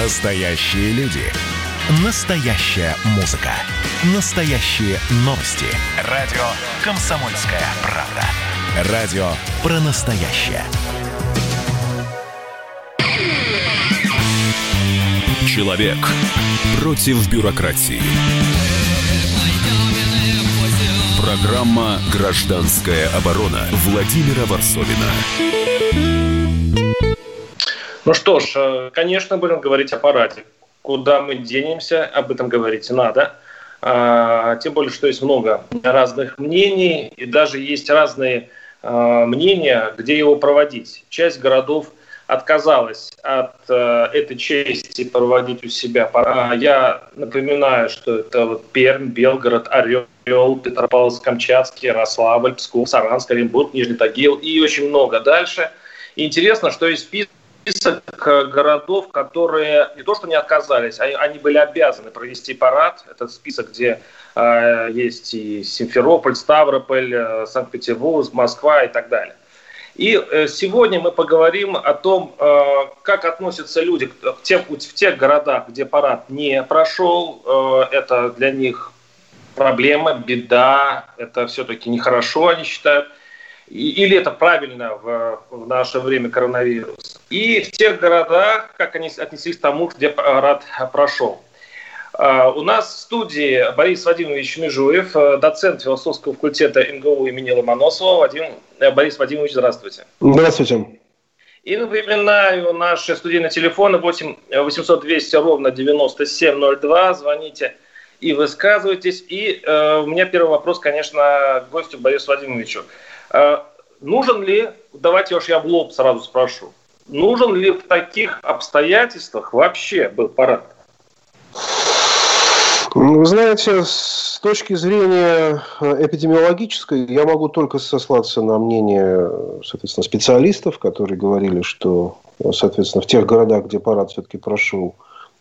Настоящие люди. Настоящая музыка. Настоящие новости. Радио «Комсомольская правда». Радио про настоящее. Человек против бюрократии. Программа «Гражданская оборона» Владимира Варсовина. Ну что ж, э, конечно, будем говорить о параде. Куда мы денемся, об этом говорить надо. А, тем более, что есть много разных мнений, и даже есть разные а, мнения, где его проводить. Часть городов отказалась от э, этой чести проводить у себя. Я напоминаю, что это вот Пермь, Белгород, Орел, Петропавловск-Камчатский, Ярославль, Псков, Саранск, Оренбург, Нижний Тагил и очень много дальше. И интересно, что есть список городов, которые не то что не отказались, они, они были обязаны провести парад. Это список, где э, есть и Симферополь, Ставрополь, э, Санкт-Петербург, Москва и так далее. И э, сегодня мы поговорим о том, э, как относятся люди к тем, в тех городах, где парад не прошел. Э, это для них проблема, беда, это все-таки нехорошо, они считают. Или это правильно в, в наше время коронавирус. И в тех городах, как они отнеслись к тому, где парад прошел. А, у нас в студии Борис Вадимович Межуев, э, доцент философского факультета МГУ имени Ломоносова. Вадим, э, Борис Вадимович, здравствуйте. Здравствуйте. И напоминаю, наши студийные телефоны 8 800 200 ровно 9702. Звоните и высказывайтесь. И э, у меня первый вопрос, конечно, к гостю Борису Вадимовичу. Э, нужен ли, давайте уж я в лоб сразу спрошу, нужен ли в таких обстоятельствах вообще был парад? Вы знаете, с точки зрения э, эпидемиологической, я могу только сослаться на мнение, соответственно, специалистов, которые говорили, что, соответственно, в тех городах, где парад все-таки прошел,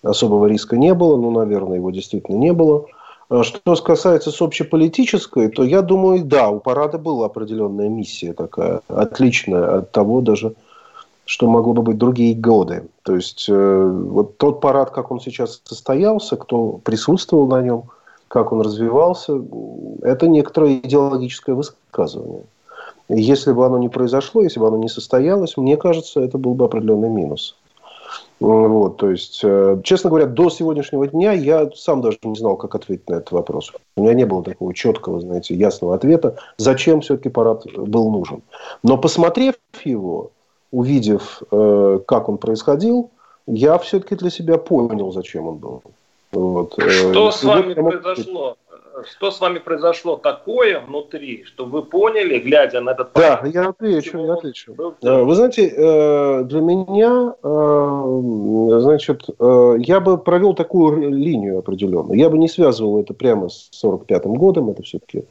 особого риска не было. Ну, наверное, его действительно не было. А что касается с общеполитической, то я думаю, да, у парада была определенная миссия такая, отличная от того даже, что могло бы быть другие годы. То есть, э, вот тот парад, как он сейчас состоялся, кто присутствовал на нем, как он развивался, это некоторое идеологическое высказывание. если бы оно не произошло, если бы оно не состоялось, мне кажется, это был бы определенный минус. Вот, то есть, э, честно говоря, до сегодняшнего дня я сам даже не знал, как ответить на этот вопрос. У меня не было такого четкого, знаете, ясного ответа, зачем все-таки парад был нужен. Но посмотрев его, увидев, э, как он происходил, я все-таки для себя понял, зачем он был. Вот. Э, Что с вами произошло? Что с вами произошло такое внутри, что вы поняли, глядя на этот Да, я отвечу, я отвечу. Э, вы знаете, для меня, значит, я бы провел такую линию определенную. Я бы не связывал это прямо с 45-м годом, это все-таки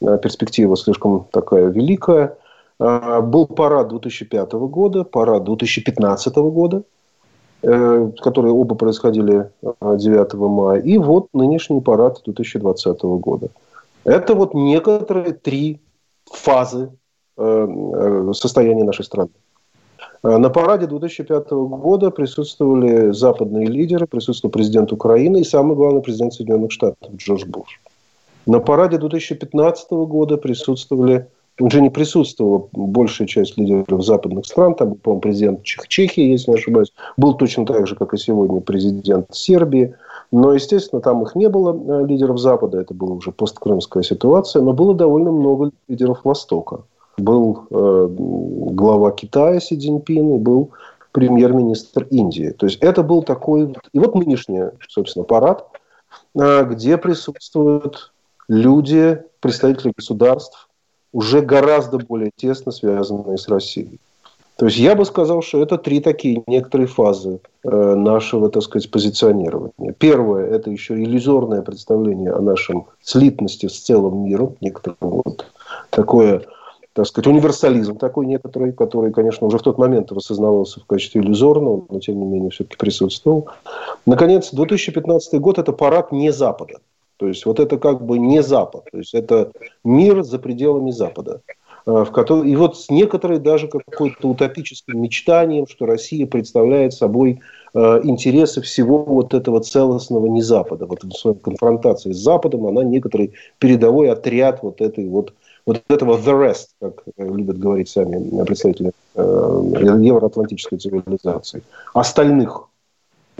перспектива слишком такая великая. Был парад 2005 года, парад 2015 года, э, которые оба происходили 9 мая, и вот нынешний парад 2020 года. Это вот некоторые три фазы э, э, состояния нашей страны. На параде 2005 года присутствовали западные лидеры, присутствовал президент Украины и самый главный президент Соединенных Штатов Джордж Буш. На параде 2015 года присутствовали уже не присутствовала большая часть лидеров западных стран. Там, по-моему, президент Чех Чехии, если не ошибаюсь, был точно так же, как и сегодня президент Сербии. Но, естественно, там их не было, э, лидеров Запада. Это была уже посткрымская ситуация. Но было довольно много лидеров Востока. Был э, глава Китая Си Цзиньпин и был премьер-министр Индии. То есть это был такой... И вот нынешний, собственно, парад, э, где присутствуют люди, представители государств, уже гораздо более тесно связанные с Россией. То есть я бы сказал, что это три такие некоторые фазы э, нашего, так сказать, позиционирования. Первое – это еще иллюзорное представление о нашем слитности с целым миром, некоторое вот такое, так сказать, универсализм такой некоторый, который, конечно, уже в тот момент осознавался в качестве иллюзорного, но тем не менее все-таки присутствовал. Наконец, 2015 год – это парад не Запада. То есть вот это как бы не Запад, то есть это мир за пределами Запада. Э, в котором, и вот с некоторой даже какой-то утопическим мечтанием, что Россия представляет собой э, интересы всего вот этого целостного не Запада. Вот в своей конфронтации с Западом она некоторый передовой отряд вот этой вот вот этого the rest, как любят говорить сами представители э, евроатлантической цивилизации, остальных.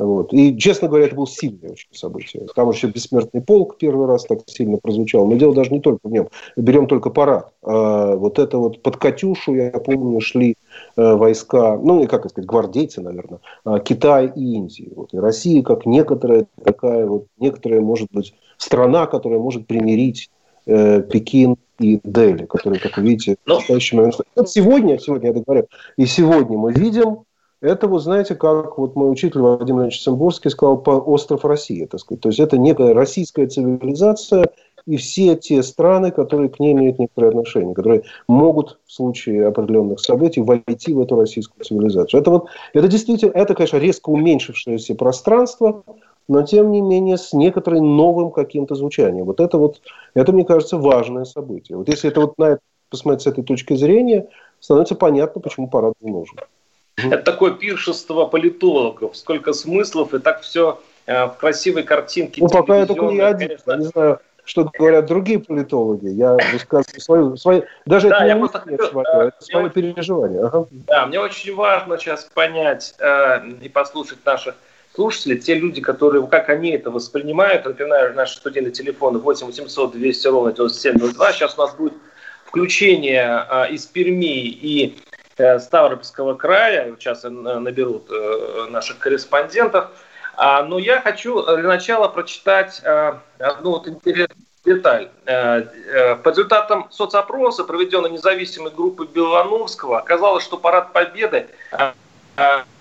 Вот. И, честно говоря, это было сильное очень событие. Там еще «Бессмертный полк» первый раз так сильно прозвучал. Но дело даже не только в нем. Берем только парад. А вот это вот под «Катюшу», я помню, шли э, войска, ну, и как сказать, гвардейцы, наверное, э, Китая и Индии. Вот. И Россия как некоторая такая вот, некоторая, может быть, страна, которая может примирить э, Пекин и Дели, которые, как вы видите, в ну. настоящий момент... Сегодня, сегодня, я говорю, и сегодня мы видим это, вот знаете, как вот мой учитель Владимир Ильич Цимбурский сказал, по остров России, так сказать. То есть это некая российская цивилизация и все те страны, которые к ней имеют некоторые отношения, которые могут в случае определенных событий войти в эту российскую цивилизацию. Это вот, это действительно, это, конечно, резко уменьшившееся пространство, но тем не менее с некоторым новым каким-то звучанием. Вот это вот, это, мне кажется, важное событие. Вот если это вот на это посмотреть с этой точки зрения, становится понятно, почему парад нужен. Это такое пиршество политологов, сколько смыслов, и так все э, в красивой картинке. Ну, пока я только не один, конечно. не знаю, что говорят другие политологи. Я высказываю свою, свою даже да, это я не просто нет, свое, да, это свое очень, переживание. Ага. Да, мне очень важно сейчас понять э, и послушать наших слушателей, те люди, которые, как они это воспринимают. Напоминаю, наши студенты телефона 8 800 200 ровно 9702. Сейчас у нас будет включение э, из Перми и Э, Ставропольского края, сейчас наберут э, наших корреспондентов. А, но я хочу для начала прочитать э, одну вот интересную деталь. По результатам соцопроса, проведенной независимой группой Белоновского, оказалось, что парад Победы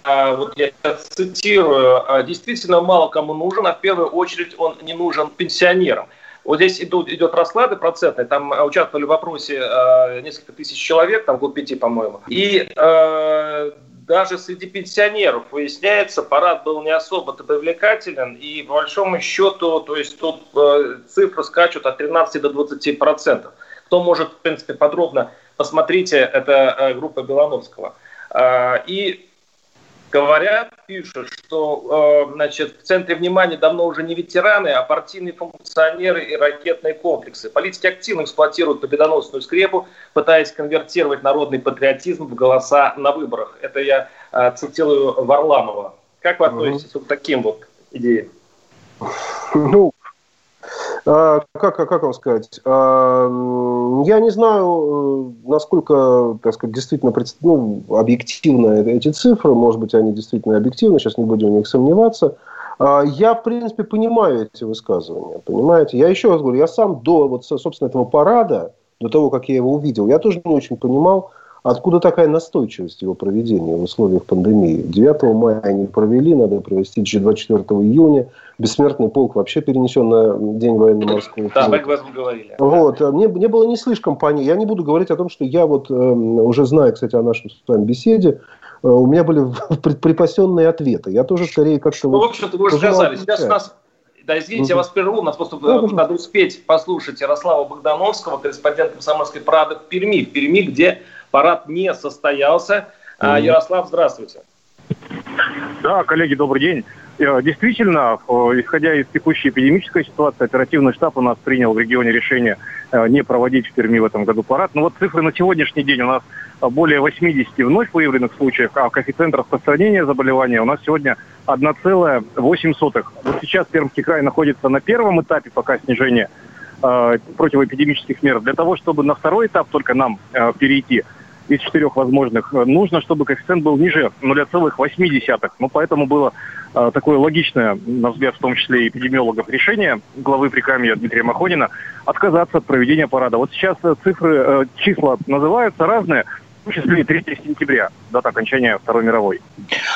вот я цитирую, действительно мало кому нужен, а в первую очередь он не нужен пенсионерам. Вот здесь идут, идет расклады процентные, там э, участвовали в вопросе э, несколько тысяч человек, там год пяти, по-моему. И э, даже среди пенсионеров выясняется, парад был не особо-то привлекателен, и по большому счету, то есть тут э, цифры скачут от 13 до 20 процентов. Кто может, в принципе, подробно посмотрите, это э, группа Белановского. Э, и говорят, пишут, что э, значит, в центре внимания давно уже не ветераны, а партийные функционеры и ракетные комплексы. Политики активно эксплуатируют победоносную скрепу, пытаясь конвертировать народный патриотизм в голоса на выборах. Это я э, цитирую Варламова. Как вы относитесь mm-hmm. к таким вот идеям? Ну, как, как вам сказать? А, я не знаю, э, насколько, так сказать, действительно ну, объективны эти цифры. Может быть, они действительно объективны. Сейчас не будем в них сомневаться. А, я, в принципе, понимаю эти высказывания. Понимаете? Я еще раз говорю, я сам до, вот, собственно, этого парада, до того, как я его увидел, я тоже не очень понимал, Откуда такая настойчивость его проведения в условиях пандемии? 9 мая они провели, надо провести 24 июня. Бессмертный полк вообще перенесен на День военно-морского флота. Да, мы об этом говорили. Вот. Мне, мне было не слишком понятно. Я не буду говорить о том, что я вот э, уже знаю, кстати, о нашем с вами беседе, э, у меня были припасенные ответы. Я тоже скорее как-то... Ну, вот, в общем-то, вы уже сказали. Сейчас у нас да, извините, угу. я вас прерву, у нас просто да, надо успеть послушать Ярослава Богдановского, корреспондента «Комсомольской правды» в Перми. В Перми, где Парад не состоялся. Mm-hmm. Ярослав, здравствуйте. Да, коллеги, добрый день. Э, действительно, исходя из текущей эпидемической ситуации, оперативный штаб у нас принял в регионе решение э, не проводить в Перми в этом году парад. Но вот цифры на сегодняшний день у нас более 80 вновь выявленных случаев, а коэффициент распространения заболевания у нас сегодня 1,8. Вот сейчас Пермский край находится на первом этапе пока снижения э, противоэпидемических мер. Для того, чтобы на второй этап только нам э, перейти – из четырех возможных, э, нужно, чтобы коэффициент был ниже 0,8. Ну, поэтому было э, такое логичное, на взгляд, в том числе эпидемиологов, решение главы Прикамья Дмитрия Махонина отказаться от проведения парада. Вот сейчас э, цифры, э, числа называются разные, в том числе и 3 сентября, дата окончания Второй мировой.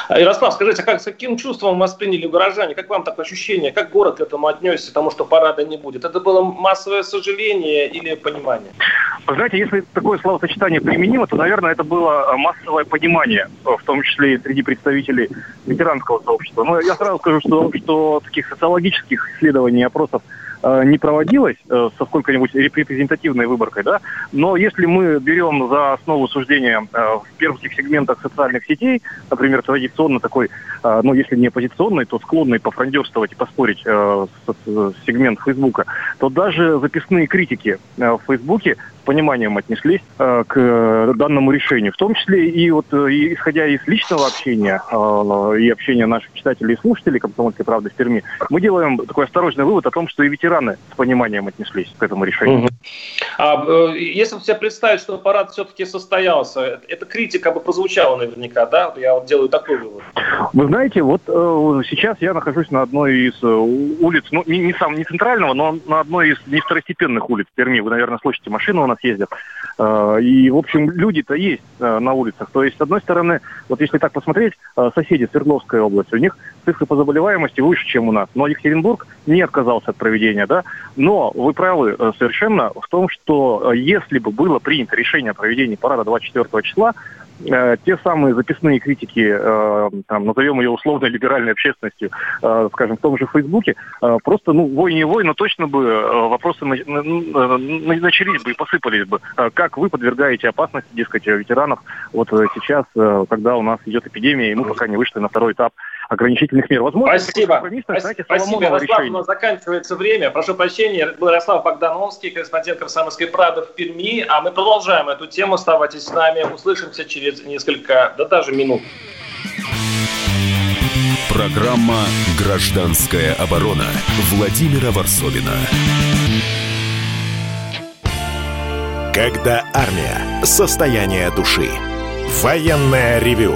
А, Ярослав, скажите, а как, с каким чувством восприняли горожане? Как вам такое ощущение? Как город к этому отнесся, тому, что парада не будет? Это было массовое сожаление или понимание? Вы знаете, если такое словосочетание применимо, то, наверное, это было а, массовое понимание, в том числе и среди представителей ветеранского сообщества. Но я сразу скажу, что, что таких социологических исследований, опросов э, не проводилось э, со сколько-нибудь репрезентативной выборкой, да, но если мы берем за основу суждения э, в первых сегментах социальных сетей, например, традиционно такой, э, ну, если не оппозиционный, то склонный пофрандерствовать и поспорить э, сегмент Фейсбука, то даже записные критики э, в Фейсбуке пониманием отнеслись э, к данному решению. В том числе и вот э, исходя из личного общения э, и общения наших читателей и слушателей «Комсомольской правды» в Перми, мы делаем такой осторожный вывод о том, что и ветераны с пониманием отнеслись к этому решению. Угу. А, э, если себе представить, что парад все-таки состоялся, эта критика бы прозвучала наверняка, да? Я вот делаю такой вывод. Вы знаете, вот э, сейчас я нахожусь на одной из э, улиц, ну, не, не сам не центрального, но на одной из не второстепенных улиц Перми. Вы, наверное, слышите, машины у нас ездят. Э, и, в общем, люди-то есть э, на улицах. То есть, с одной стороны, вот если так посмотреть, э, соседи Свердловской области, у них цифры по заболеваемости выше, чем у нас. Но Екатеринбург не отказался от проведения, да. Но вы правы совершенно в том, что если бы было принято решение о проведении парада 24 числа, э, те самые записные критики, э, там, назовем ее условно либеральной общественностью, э, скажем, в том же Фейсбуке, просто, ну, вой не вой, но точно бы вопросы на, на, на, начались бы и посыпались бы. Как вы подвергаете опасности, дескать, ветеранов вот сейчас, когда у нас идет эпидемия, и мы пока не вышли на второй этап ограничительных мер. Возможно, Спасибо. Спасибо, знаете, Спасибо Ярослав, решение. у нас заканчивается время. Прошу прощения, это был Ярослав Богдановский, корреспондент «Комсомольской правды» в Перми. А мы продолжаем эту тему. Оставайтесь с нами. Услышимся через несколько, да даже минут. Программа «Гражданская оборона» Владимира Варсовина. Когда армия. Состояние души. Военное ревю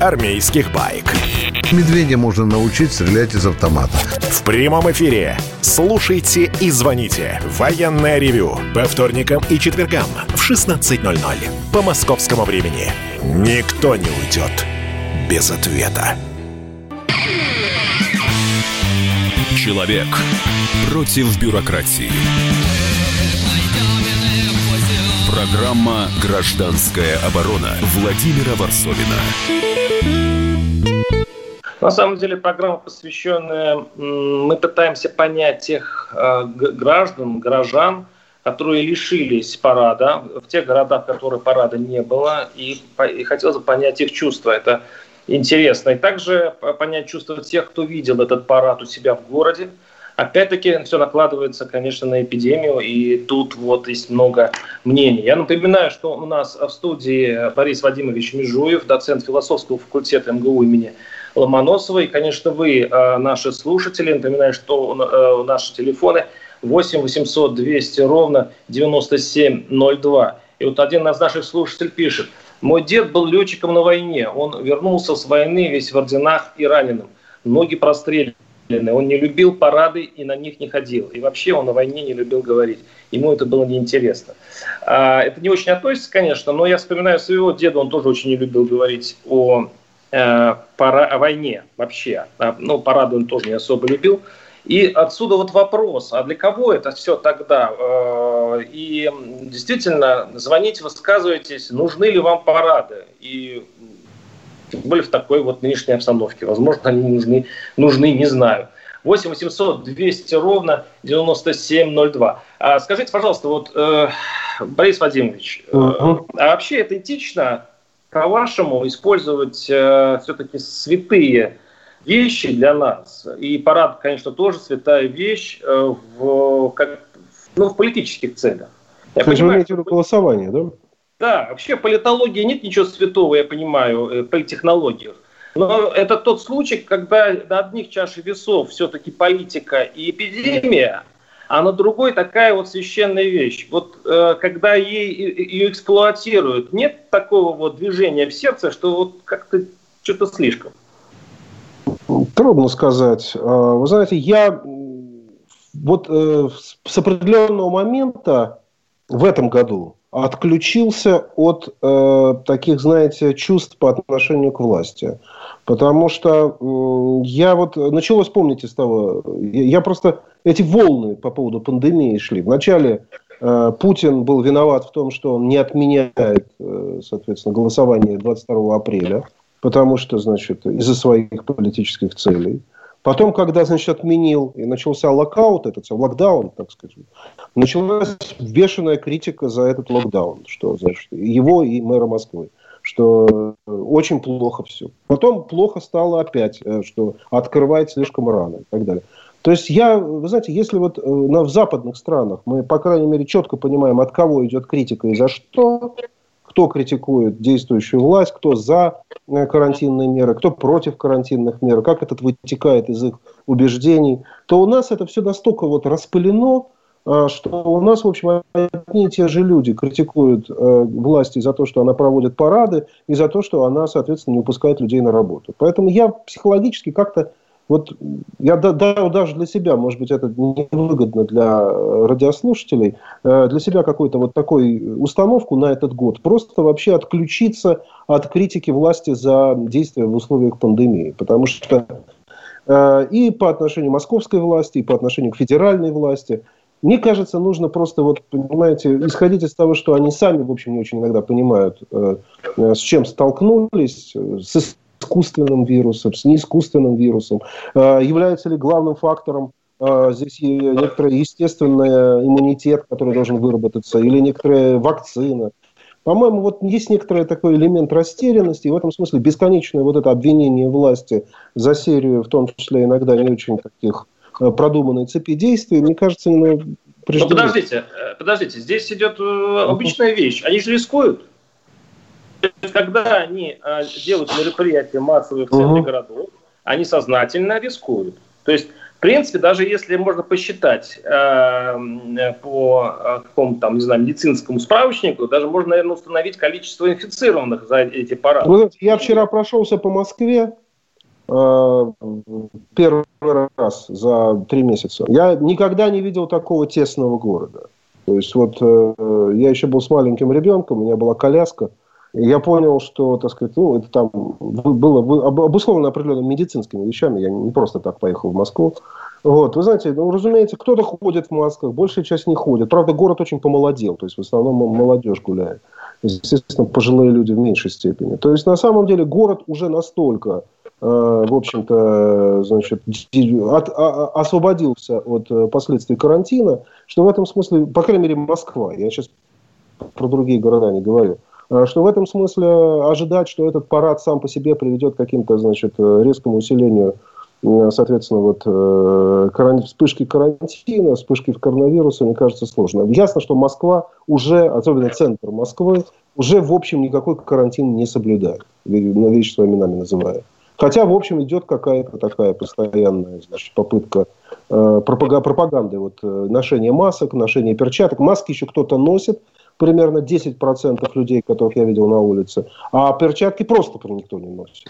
армейских байк. Медведя можно научить стрелять из автомата. В прямом эфире. Слушайте и звоните. Военное ревю. По вторникам и четвергам в 16.00. По московскому времени. Никто не уйдет без ответа. Человек против бюрократии. Программа «Гражданская оборона» Владимира Варсовина. На самом деле программа, посвященная, мы пытаемся понять тех э, граждан, горожан, которые лишились парада, в тех городах, в которых парада не было, и, и хотелось бы понять их чувства. Это интересно. И также понять чувства тех, кто видел этот парад у себя в городе. Опять-таки, все накладывается, конечно, на эпидемию, и тут вот есть много мнений. Я напоминаю, что у нас в студии Борис Вадимович Межуев, доцент философского факультета МГУ имени Ломоносова. И, конечно, вы, э, наши слушатели, напоминаю, что э, наши телефоны 8 800 200 ровно 9702. И вот один из наших слушателей пишет, мой дед был летчиком на войне, он вернулся с войны весь в орденах и раненым, ноги прострелены, он не любил парады и на них не ходил. И вообще он на войне не любил говорить. Ему это было неинтересно. А, это не очень относится, конечно, но я вспоминаю своего деда, он тоже очень не любил говорить о Э, пара, о войне вообще. А, ну, парады он тоже не особо любил. И отсюда вот вопрос, а для кого это все тогда? Э, и действительно, звоните, высказывайтесь, нужны ли вам парады? И тем более в такой вот нынешней обстановке. Возможно, они нужны, нужны не знаю. 8 800 200 ровно 9702. А скажите, пожалуйста, вот, э, Борис Вадимович, э, uh-huh. а вообще это этично по-вашему, использовать э, все-таки святые вещи для нас. И парад, конечно, тоже святая вещь э, в, как, ну, в политических целях. Я Вы понимаю, имеете в виду голосование, да? Да, вообще в политологии нет ничего святого, я понимаю, э, в политтехнологиях. Но это тот случай, когда на одних чаше весов все-таки политика и эпидемия – а на другой такая вот священная вещь. Вот э, когда ей, ее эксплуатируют, нет такого вот движения в сердце, что вот как-то что-то слишком. Трудно сказать. А, вы знаете, я вот э, с определенного момента в этом году отключился от э, таких, знаете, чувств по отношению к власти. Потому что э, я вот началось, помните, с того, я, я просто эти волны по поводу пандемии шли. Вначале э, Путин был виноват в том, что он не отменяет, э, соответственно, голосование 22 апреля, потому что, значит, из-за своих политических целей. Потом, когда, значит, отменил и начался локаут, этот локдаун, так сказать, началась бешеная критика за этот локдаун, что, значит, его и мэра Москвы, что очень плохо все. Потом плохо стало опять, э, что открывать слишком рано и так далее. То есть я, вы знаете, если вот э, на, в западных странах мы, по крайней мере, четко понимаем, от кого идет критика и за что, кто критикует действующую власть, кто за э, карантинные меры, кто против карантинных мер, как это вытекает из их убеждений, то у нас это все настолько вот распылено, э, что у нас, в общем, одни и те же люди критикуют э, власти за то, что она проводит парады, и за то, что она, соответственно, не упускает людей на работу. Поэтому я психологически как-то вот я да, да, даже для себя, может быть, это невыгодно для э, радиослушателей, э, для себя какую-то вот такую установку на этот год, просто вообще отключиться от критики власти за действия в условиях пандемии. Потому что э, и по отношению московской власти, и по отношению к федеральной власти, мне кажется, нужно просто, вот, понимаете, исходить из того, что они сами, в общем, не очень иногда понимают, с чем столкнулись, с искусственным вирусом, с неискусственным вирусом? А, является ли главным фактором а, здесь некоторый естественный иммунитет, который должен выработаться, или некоторая вакцина? По-моему, вот есть некоторый такой элемент растерянности, и в этом смысле бесконечное вот это обвинение власти за серию, в том числе иногда не очень таких а, продуманной цепи действий, мне кажется, ну, Но подождите, э, подождите, здесь идет э, обычная вещь. Они же рискуют. Есть, когда они а, делают мероприятия массовые в центре угу. городов, они сознательно рискуют. То есть, в принципе, даже если можно посчитать э, по э, какому-то там, не знаю, медицинскому справочнику, даже можно, наверное, установить количество инфицированных за эти парады. Вы я вчера прошелся по Москве э, первый раз за три месяца. Я никогда не видел такого тесного города. То есть вот э, я еще был с маленьким ребенком, у меня была коляска – я понял, что, так сказать, ну, это там было обусловлено определенными медицинскими вещами. Я не просто так поехал в Москву. Вот, вы знаете, ну, разумеется, кто-то ходит в масках, большая часть не ходит. Правда, город очень помолодел, то есть в основном молодежь гуляет. Естественно, пожилые люди в меньшей степени. То есть, на самом деле, город уже настолько, э, в общем-то, значит, от, а, освободился от э, последствий карантина, что в этом смысле, по крайней мере, Москва, я сейчас про другие города не говорю, что в этом смысле ожидать, что этот парад сам по себе приведет к каким-то, значит, э, резкому усилению э, соответственно, вот вспышки карантина, вспышки коронавируса, мне кажется, сложно. Ясно, что Москва уже, особенно центр Москвы, уже, в общем, никакой карантин не соблюдает, на вещи своими именами называя. Хотя, в общем, идет какая-то такая постоянная значит, попытка э, пропаганды вот, ношения масок, ношения перчаток. Маски еще кто-то носит, примерно 10% людей, которых я видел на улице, а перчатки просто никто не носит.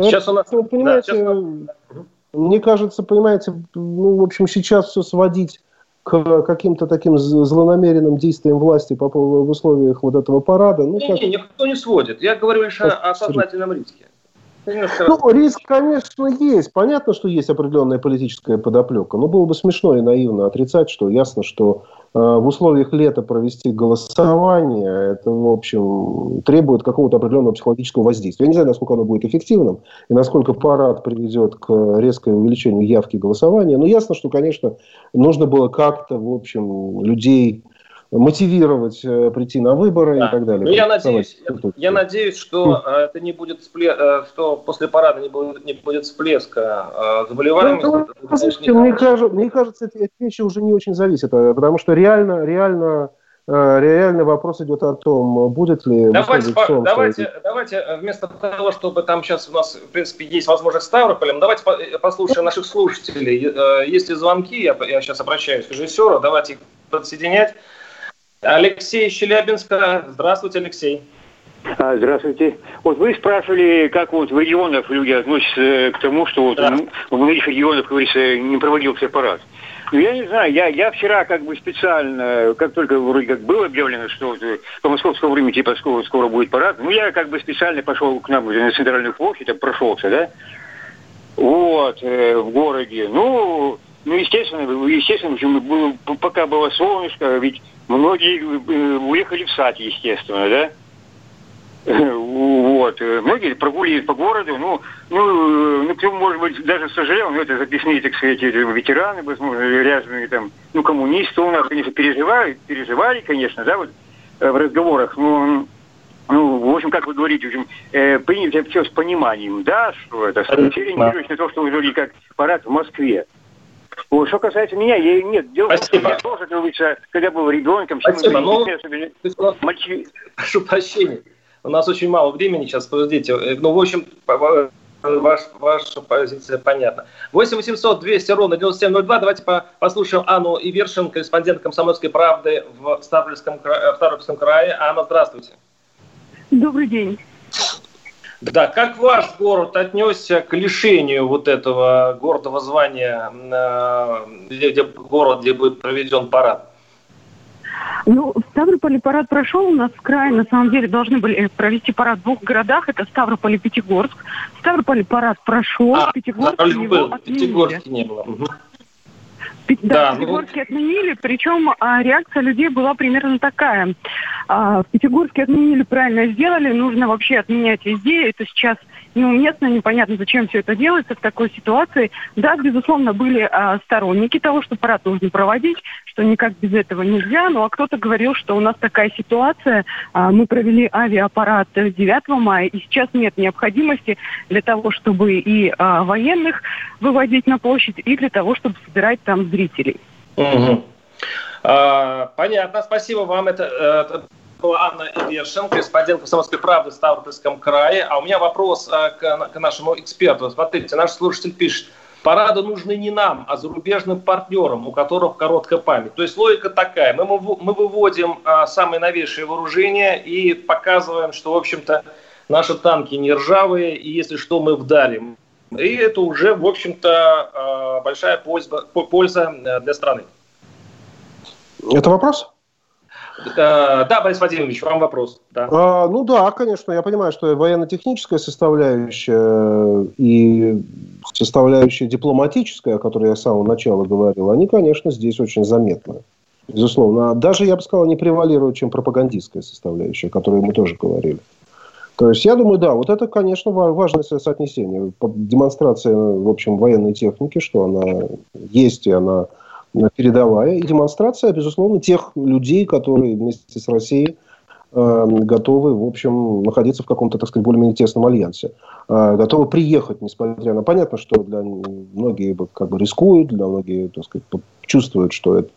Сейчас у нас... Вы понимаете, да, сейчас... мне кажется, понимаете, ну, в общем, сейчас все сводить к каким-то таким злонамеренным действиям власти по, в условиях вот этого парада. Ну, не, как... не, никто не сводит. Я говорю лишь о, о сознательном риске. Ну, риск, конечно, есть. Понятно, что есть определенная политическая подоплека. Но было бы смешно и наивно отрицать, что ясно, что э, в условиях лета провести голосование, это, в общем, требует какого-то определенного психологического воздействия. Я не знаю, насколько оно будет эффективным и насколько парад приведет к резкому увеличению явки голосования. Но ясно, что, конечно, нужно было как-то, в общем, людей мотивировать э, прийти на выборы да. и так далее. Ну, я надеюсь, я, я надеюсь, что э, это не будет вспле... Э, что после парада не будет, не будет всплеска заболеваемости. Ну, слушайте, мне, кажется, мне кажется, эти вещи уже не очень зависят, потому что реально, реально реальный вопрос идет о том, будет ли... Давайте, по, давайте, давайте вместо того, чтобы там сейчас у нас, в принципе, есть возможность Ставрополем, давайте послушаем наших слушателей. Есть ли звонки, я, я сейчас обращаюсь к режиссеру, давайте их подсоединять. Алексей Челябинска. Здравствуйте, Алексей. А, здравствуйте. Вот вы спрашивали, как вот в регионах люди относятся к тому, что вот да. в многих регионах, как говорится, не проводился парад. Ну, я не знаю, я, я вчера как бы специально, как только вроде как было объявлено, что по московскому времени типа скоро, скоро будет парад, ну, я как бы специально пошел к нам на центральную площадь, там прошелся, да, вот, э, в городе. Ну, ну, естественно, естественно, почему было, пока было солнышко, ведь многие э, уехали в сад, естественно, да, вот. Многие прогуливают по городу. Ну, ну, ну, кто, может быть, даже сожалел, но это записные, так сказать, ветераны, возможно, ряженые там, ну, коммунисты у нас, конечно, переживали, переживали, конечно, да, вот э, в разговорах. Ну, ну, в общем, как вы говорите, в общем, э, принято все с пониманием, да, что это, ориентируясь на то, что вы говорили, как парад в Москве. Вот, что касается меня, я нет. Дело в том, что я тоже, как говорится, когда был ребенком, Спасибо, но... Мальчи... Прошу прощения. У нас очень мало времени сейчас, подождите. Э, ну, в общем, ваш, ваша позиция понятна. 8 800 200 ровно 9702. Давайте послушаем Анну Ивершин, корреспондент «Комсомольской правды» в Ставропольском, в Ставропольском крае. Анна, здравствуйте. Добрый день. Да, как ваш город отнесся к лишению вот этого городного звания, э, где, где, город, где будет проведен парад? Ну, в Ставрополе парад прошел. У нас в крае, на самом деле, должны были провести парад в двух городах. Это Ставрополь и Пятигорск. В Ставрополе парад прошел, а, в Пятигорске его был, отменили. Пятигорске не было. Угу. Да, да ну... Пятигорске отменили, причем а, реакция людей была примерно такая. А, в Пятигорске отменили, правильно сделали, нужно вообще отменять везде. Это сейчас неуместно, непонятно, зачем все это делается в такой ситуации. Да, безусловно, были а, сторонники того, что парад нужно проводить, что никак без этого нельзя. Ну, а кто-то говорил, что у нас такая ситуация. А, мы провели авиапарад 9 мая, и сейчас нет необходимости для того, чтобы и а, военных выводить на площадь, и для того, чтобы собирать там зрителей. А, понятно, спасибо вам. Это, это была Анна Ивершин, корреспондент «Комсомольской правды» в Ставропольском крае. А у меня вопрос а, к, к нашему эксперту. Смотрите, наш слушатель пишет, парады нужны не нам, а зарубежным партнерам, у которых короткая память. То есть логика такая, мы, мы выводим а, самые новейшие вооружения и показываем, что, в общем-то, наши танки не ржавые, и если что, мы вдарим. И это уже, в общем-то, а, большая польза, польза э, для страны. Это вопрос? Э, да, Борис Владимирович, вам вопрос. Да. А, ну да, конечно, я понимаю, что военно-техническая составляющая и составляющая дипломатическая, о которой я с самого начала говорил, они, конечно, здесь очень заметны. Безусловно. Даже, я бы сказал, не превалируют, чем пропагандистская составляющая, о которой мы тоже говорили. То есть, я думаю, да, вот это, конечно, важное соотнесение. Демонстрация, в общем, военной техники, что она есть и она передовая, и демонстрация, безусловно, тех людей, которые вместе с Россией э, готовы, в общем, находиться в каком-то, так сказать, более-менее тесном альянсе. Э, готовы приехать, несмотря на... Понятно, что для многие как бы рискуют, для многие, так сказать, чувствуют, что это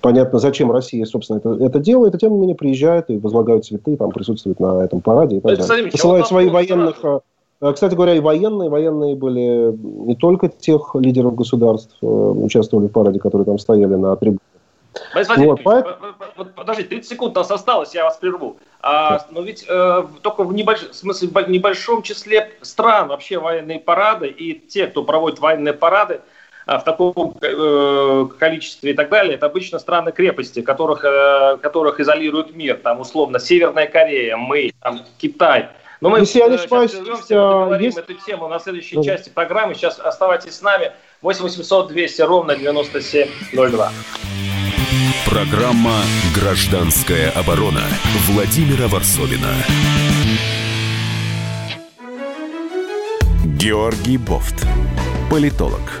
Понятно, зачем Россия, собственно, это, это делает, и тем не менее приезжают и возлагают цветы, там присутствуют на этом параде и так далее. Посылают свои военных... Сразу э, а, кстати говоря, и военные. Военные были не только тех лидеров государств, э, участвовали в параде, которые там стояли на трибуне. Вот, вот, подожди, 30 секунд у нас осталось, я вас прерву. А, но ведь э, только в, небольш... в, смысле, в небольшом числе стран вообще военные парады, и те, кто проводит военные парады, в таком э, количестве и так далее, это обычно страны-крепости, которых, э, которых изолирует мир. Там, условно, Северная Корея, мы, там, Китай – но мы Если я не ошибаюсь, поговорим есть... эту тему на следующей ну. части программы. Сейчас оставайтесь с нами. 8 800 200 ровно 9702. Программа «Гражданская оборона» Владимира Варсовина. Георгий Бофт. Политолог,